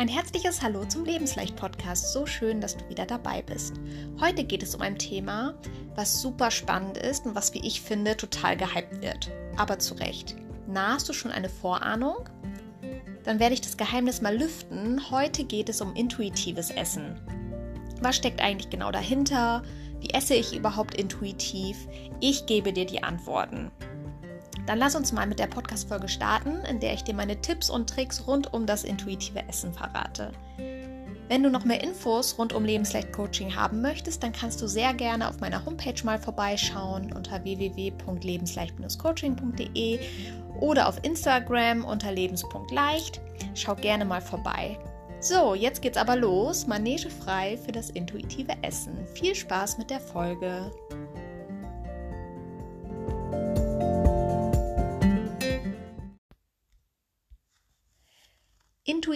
Ein herzliches Hallo zum Lebensleicht-Podcast. So schön, dass du wieder dabei bist. Heute geht es um ein Thema, was super spannend ist und was, wie ich finde, total gehypt wird. Aber zu Recht. Na, hast du schon eine Vorahnung? Dann werde ich das Geheimnis mal lüften. Heute geht es um intuitives Essen. Was steckt eigentlich genau dahinter? Wie esse ich überhaupt intuitiv? Ich gebe dir die Antworten. Dann lass uns mal mit der Podcast-Folge starten, in der ich dir meine Tipps und Tricks rund um das intuitive Essen verrate. Wenn du noch mehr Infos rund um Lebensleicht Coaching haben möchtest, dann kannst du sehr gerne auf meiner Homepage mal vorbeischauen unter www.lebensleicht-coaching.de oder auf Instagram unter lebens.leicht. Schau gerne mal vorbei. So, jetzt geht's aber los. Manege frei für das intuitive Essen. Viel Spaß mit der Folge.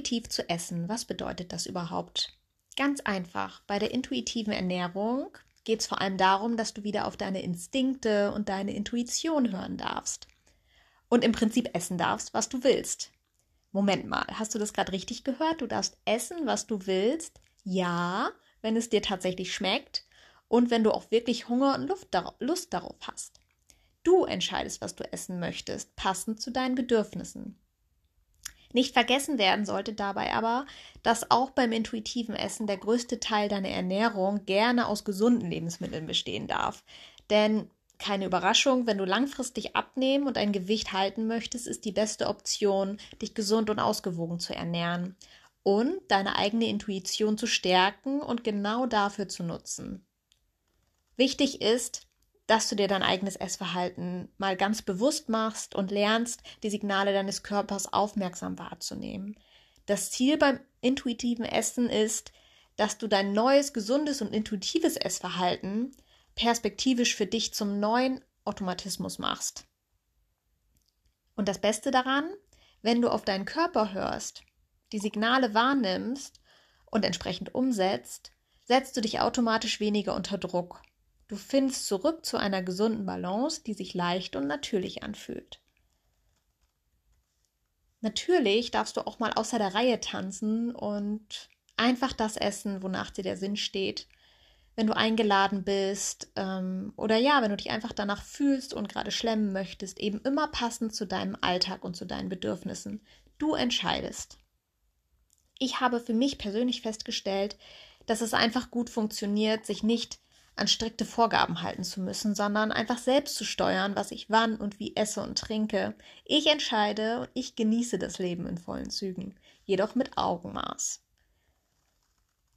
Intuitiv zu essen, was bedeutet das überhaupt? Ganz einfach, bei der intuitiven Ernährung geht es vor allem darum, dass du wieder auf deine Instinkte und deine Intuition hören darfst. Und im Prinzip essen darfst, was du willst. Moment mal, hast du das gerade richtig gehört? Du darfst essen, was du willst. Ja, wenn es dir tatsächlich schmeckt und wenn du auch wirklich Hunger und Lust darauf hast. Du entscheidest, was du essen möchtest, passend zu deinen Bedürfnissen. Nicht vergessen werden sollte dabei aber, dass auch beim intuitiven Essen der größte Teil deiner Ernährung gerne aus gesunden Lebensmitteln bestehen darf. Denn keine Überraschung, wenn du langfristig abnehmen und ein Gewicht halten möchtest, ist die beste Option, dich gesund und ausgewogen zu ernähren und deine eigene Intuition zu stärken und genau dafür zu nutzen. Wichtig ist, dass du dir dein eigenes Essverhalten mal ganz bewusst machst und lernst, die Signale deines Körpers aufmerksam wahrzunehmen. Das Ziel beim intuitiven Essen ist, dass du dein neues, gesundes und intuitives Essverhalten perspektivisch für dich zum neuen Automatismus machst. Und das Beste daran, wenn du auf deinen Körper hörst, die Signale wahrnimmst und entsprechend umsetzt, setzt du dich automatisch weniger unter Druck Du findest zurück zu einer gesunden Balance, die sich leicht und natürlich anfühlt. Natürlich darfst du auch mal außer der Reihe tanzen und einfach das essen, wonach dir der Sinn steht. Wenn du eingeladen bist ähm, oder ja, wenn du dich einfach danach fühlst und gerade schlemmen möchtest, eben immer passend zu deinem Alltag und zu deinen Bedürfnissen. Du entscheidest. Ich habe für mich persönlich festgestellt, dass es einfach gut funktioniert, sich nicht an strikte Vorgaben halten zu müssen, sondern einfach selbst zu steuern, was ich wann und wie esse und trinke. Ich entscheide und ich genieße das Leben in vollen Zügen, jedoch mit Augenmaß.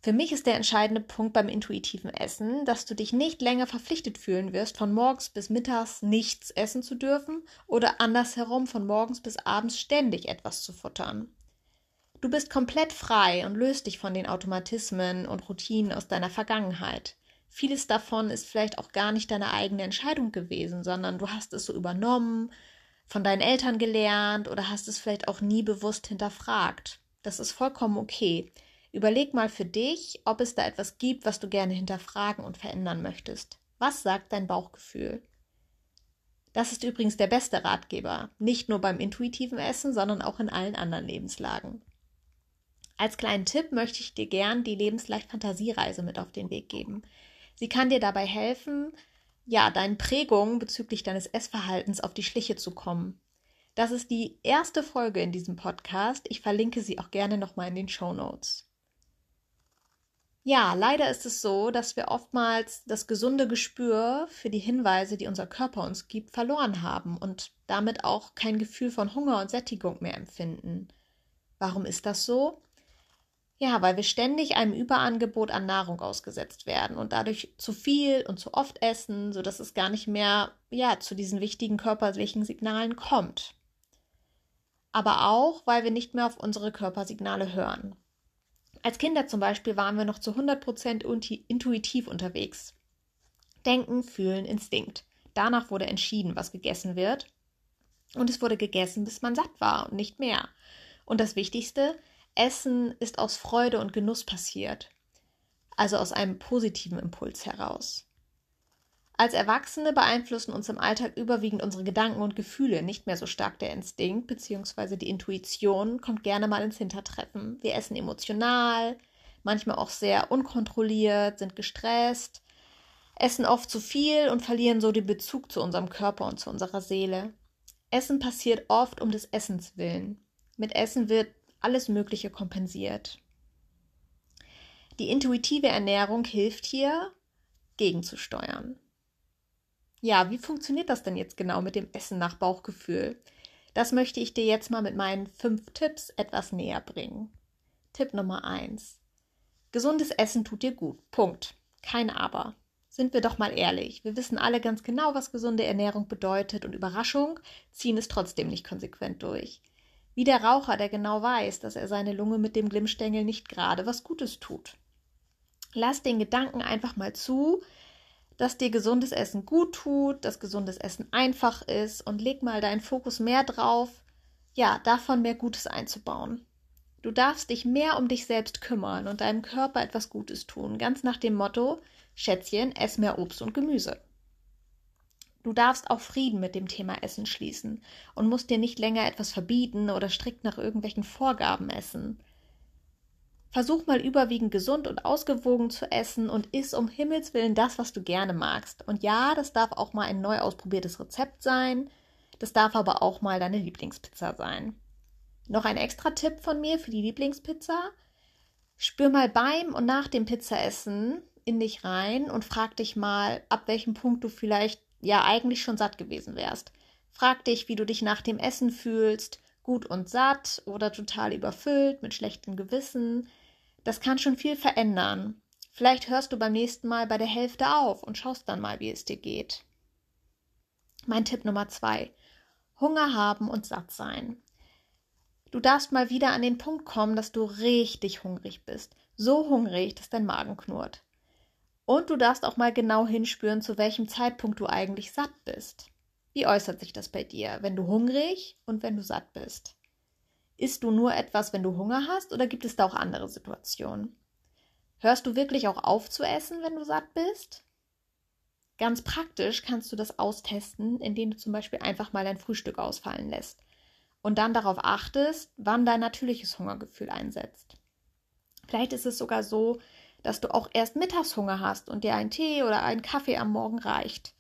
Für mich ist der entscheidende Punkt beim intuitiven Essen, dass du dich nicht länger verpflichtet fühlen wirst, von morgens bis mittags nichts essen zu dürfen oder andersherum von morgens bis abends ständig etwas zu futtern. Du bist komplett frei und löst dich von den Automatismen und Routinen aus deiner Vergangenheit vieles davon ist vielleicht auch gar nicht deine eigene Entscheidung gewesen, sondern du hast es so übernommen, von deinen Eltern gelernt oder hast es vielleicht auch nie bewusst hinterfragt. Das ist vollkommen okay. Überleg mal für dich, ob es da etwas gibt, was du gerne hinterfragen und verändern möchtest. Was sagt dein Bauchgefühl? Das ist übrigens der beste Ratgeber, nicht nur beim intuitiven Essen, sondern auch in allen anderen Lebenslagen. Als kleinen Tipp möchte ich dir gern die Lebensleicht Fantasiereise mit auf den Weg geben. Sie kann dir dabei helfen, ja, deinen Prägungen bezüglich deines Essverhaltens auf die Schliche zu kommen. Das ist die erste Folge in diesem Podcast. Ich verlinke sie auch gerne nochmal in den Show Notes. Ja, leider ist es so, dass wir oftmals das gesunde Gespür für die Hinweise, die unser Körper uns gibt, verloren haben und damit auch kein Gefühl von Hunger und Sättigung mehr empfinden. Warum ist das so? Ja, weil wir ständig einem Überangebot an Nahrung ausgesetzt werden und dadurch zu viel und zu oft essen, sodass es gar nicht mehr ja, zu diesen wichtigen körperlichen Signalen kommt. Aber auch, weil wir nicht mehr auf unsere Körpersignale hören. Als Kinder zum Beispiel waren wir noch zu 100% intuitiv unterwegs. Denken, fühlen, Instinkt. Danach wurde entschieden, was gegessen wird. Und es wurde gegessen, bis man satt war und nicht mehr. Und das Wichtigste, Essen ist aus Freude und Genuss passiert, also aus einem positiven Impuls heraus. Als Erwachsene beeinflussen uns im Alltag überwiegend unsere Gedanken und Gefühle, nicht mehr so stark der Instinkt bzw. die Intuition kommt gerne mal ins Hintertreffen. Wir essen emotional, manchmal auch sehr unkontrolliert, sind gestresst, essen oft zu viel und verlieren so den Bezug zu unserem Körper und zu unserer Seele. Essen passiert oft um des Essens willen. Mit Essen wird alles Mögliche kompensiert. Die intuitive Ernährung hilft hier, gegenzusteuern. Ja, wie funktioniert das denn jetzt genau mit dem Essen nach Bauchgefühl? Das möchte ich dir jetzt mal mit meinen fünf Tipps etwas näher bringen. Tipp Nummer eins: Gesundes Essen tut dir gut. Punkt. Kein Aber. Sind wir doch mal ehrlich. Wir wissen alle ganz genau, was gesunde Ernährung bedeutet und Überraschung ziehen es trotzdem nicht konsequent durch. Wie der Raucher, der genau weiß, dass er seine Lunge mit dem Glimmstängel nicht gerade was Gutes tut. Lass den Gedanken einfach mal zu, dass dir gesundes Essen gut tut, dass gesundes Essen einfach ist und leg mal deinen Fokus mehr drauf, ja, davon mehr Gutes einzubauen. Du darfst dich mehr um dich selbst kümmern und deinem Körper etwas Gutes tun, ganz nach dem Motto, Schätzchen, ess mehr Obst und Gemüse. Du darfst auch Frieden mit dem Thema Essen schließen und musst dir nicht länger etwas verbieten oder strikt nach irgendwelchen Vorgaben essen. Versuch mal überwiegend gesund und ausgewogen zu essen und iss um Himmels Willen das, was du gerne magst. Und ja, das darf auch mal ein neu ausprobiertes Rezept sein. Das darf aber auch mal deine Lieblingspizza sein. Noch ein extra Tipp von mir für die Lieblingspizza. Spür mal beim und nach dem Pizzaessen in dich rein und frag dich mal, ab welchem Punkt du vielleicht ja eigentlich schon satt gewesen wärst. Frag dich, wie du dich nach dem Essen fühlst, gut und satt oder total überfüllt mit schlechtem Gewissen. Das kann schon viel verändern. Vielleicht hörst du beim nächsten Mal bei der Hälfte auf und schaust dann mal, wie es dir geht. Mein Tipp Nummer zwei. Hunger haben und satt sein. Du darfst mal wieder an den Punkt kommen, dass du richtig hungrig bist. So hungrig, dass dein Magen knurrt. Und du darfst auch mal genau hinspüren, zu welchem Zeitpunkt du eigentlich satt bist. Wie äußert sich das bei dir, wenn du hungrig und wenn du satt bist? Isst du nur etwas, wenn du Hunger hast, oder gibt es da auch andere Situationen? Hörst du wirklich auch auf zu essen, wenn du satt bist? Ganz praktisch kannst du das austesten, indem du zum Beispiel einfach mal dein Frühstück ausfallen lässt und dann darauf achtest, wann dein natürliches Hungergefühl einsetzt. Vielleicht ist es sogar so, dass du auch erst Mittagshunger hast und dir ein Tee oder ein Kaffee am Morgen reicht.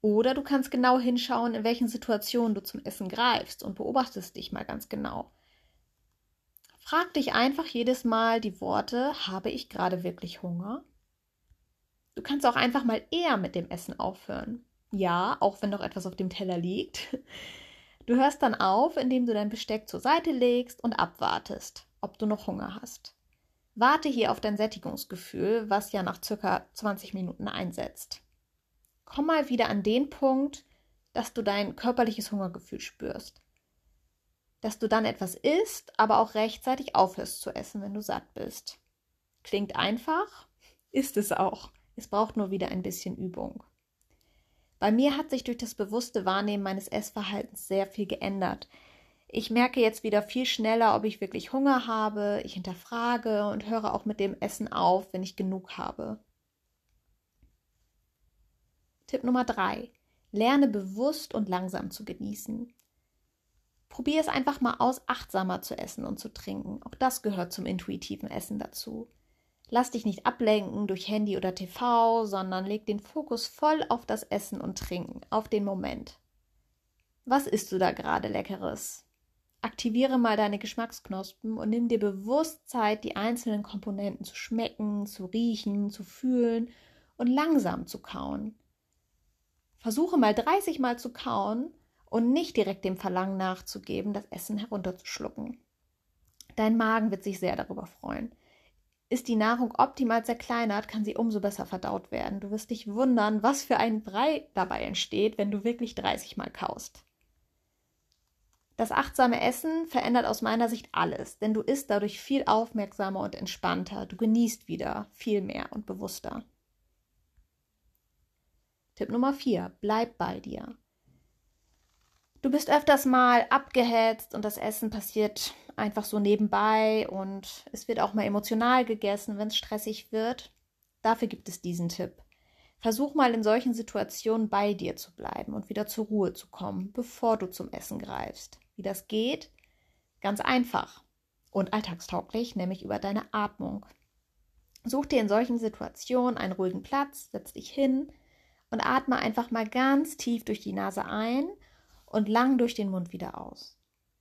Oder du kannst genau hinschauen, in welchen Situationen du zum Essen greifst und beobachtest dich mal ganz genau. Frag dich einfach jedes Mal die Worte, habe ich gerade wirklich Hunger? Du kannst auch einfach mal eher mit dem Essen aufhören. Ja, auch wenn noch etwas auf dem Teller liegt. Du hörst dann auf, indem du dein Besteck zur Seite legst und abwartest, ob du noch Hunger hast. Warte hier auf dein Sättigungsgefühl, was ja nach circa 20 Minuten einsetzt komm mal wieder an den Punkt, dass du dein körperliches Hungergefühl spürst. Dass du dann etwas isst, aber auch rechtzeitig aufhörst zu essen, wenn du satt bist. Klingt einfach, ist es auch. Es braucht nur wieder ein bisschen Übung. Bei mir hat sich durch das bewusste Wahrnehmen meines Essverhaltens sehr viel geändert. Ich merke jetzt wieder viel schneller, ob ich wirklich Hunger habe. Ich hinterfrage und höre auch mit dem Essen auf, wenn ich genug habe. Tipp Nummer drei. Lerne bewusst und langsam zu genießen. Probier es einfach mal aus, achtsamer zu essen und zu trinken. Auch das gehört zum intuitiven Essen dazu. Lass dich nicht ablenken durch Handy oder TV, sondern leg den Fokus voll auf das Essen und Trinken, auf den Moment. Was isst du da gerade Leckeres? Aktiviere mal deine Geschmacksknospen und nimm dir bewusst Zeit, die einzelnen Komponenten zu schmecken, zu riechen, zu fühlen und langsam zu kauen. Versuche mal 30 Mal zu kauen und nicht direkt dem Verlangen nachzugeben, das Essen herunterzuschlucken. Dein Magen wird sich sehr darüber freuen. Ist die Nahrung optimal zerkleinert, kann sie umso besser verdaut werden. Du wirst dich wundern, was für ein Brei dabei entsteht, wenn du wirklich 30 Mal kaust. Das achtsame Essen verändert aus meiner Sicht alles, denn du isst dadurch viel aufmerksamer und entspannter, du genießt wieder viel mehr und bewusster. Tipp Nummer 4. Bleib bei dir. Du bist öfters mal abgehetzt und das Essen passiert einfach so nebenbei und es wird auch mal emotional gegessen, wenn es stressig wird. Dafür gibt es diesen Tipp. Versuch mal in solchen Situationen bei dir zu bleiben und wieder zur Ruhe zu kommen, bevor du zum Essen greifst. Wie das geht? Ganz einfach und alltagstauglich, nämlich über deine Atmung. Such dir in solchen Situationen einen ruhigen Platz, setz dich hin und atme einfach mal ganz tief durch die Nase ein und lang durch den Mund wieder aus.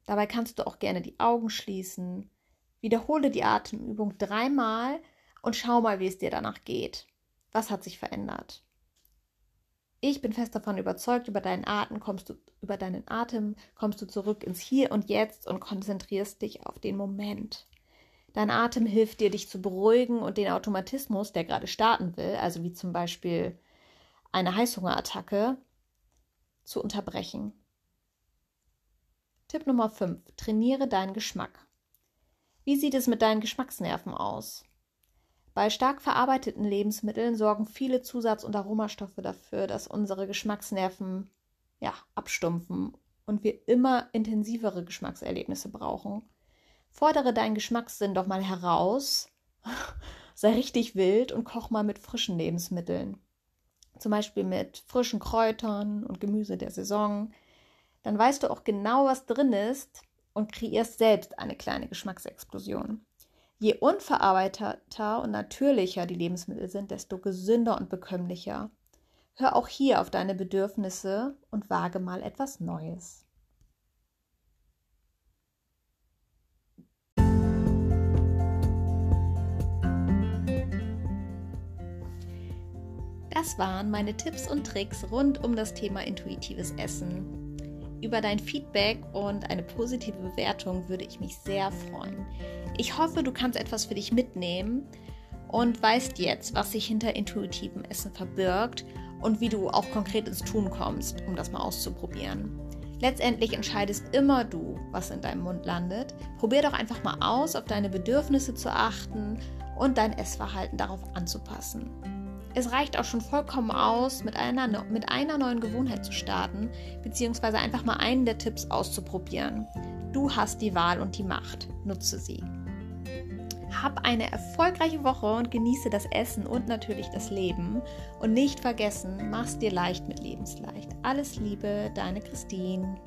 Dabei kannst du auch gerne die Augen schließen. Wiederhole die Atemübung dreimal und schau mal, wie es dir danach geht. Was hat sich verändert? Ich bin fest davon überzeugt, über deinen Atem kommst du, über deinen Atem kommst du zurück ins Hier und Jetzt und konzentrierst dich auf den Moment. Dein Atem hilft dir, dich zu beruhigen und den Automatismus, der gerade starten will, also wie zum Beispiel eine Heißhungerattacke, zu unterbrechen. Tipp Nummer 5. Trainiere deinen Geschmack. Wie sieht es mit deinen Geschmacksnerven aus? Bei stark verarbeiteten Lebensmitteln sorgen viele Zusatz- und Aromastoffe dafür, dass unsere Geschmacksnerven ja, abstumpfen und wir immer intensivere Geschmackserlebnisse brauchen. Fordere deinen Geschmackssinn doch mal heraus, sei richtig wild und koch mal mit frischen Lebensmitteln. Zum Beispiel mit frischen Kräutern und Gemüse der Saison. Dann weißt du auch genau, was drin ist und kreierst selbst eine kleine Geschmacksexplosion. Je unverarbeiteter und natürlicher die Lebensmittel sind, desto gesünder und bekömmlicher. Hör auch hier auf deine Bedürfnisse und wage mal etwas Neues. Das waren meine Tipps und Tricks rund um das Thema intuitives Essen. Über dein Feedback und eine positive Bewertung würde ich mich sehr freuen. Ich hoffe, du kannst etwas für dich mitnehmen und weißt jetzt, was sich hinter intuitivem Essen verbirgt und wie du auch konkret ins Tun kommst, um das mal auszuprobieren. Letztendlich entscheidest immer du, was in deinem Mund landet. Probier doch einfach mal aus, auf deine Bedürfnisse zu achten und dein Essverhalten darauf anzupassen. Es reicht auch schon vollkommen aus, mit einer, mit einer neuen Gewohnheit zu starten, beziehungsweise einfach mal einen der Tipps auszuprobieren. Du hast die Wahl und die Macht. Nutze sie. Hab eine erfolgreiche Woche und genieße das Essen und natürlich das Leben. Und nicht vergessen, mach's dir leicht mit Lebensleicht. Alles Liebe, deine Christine.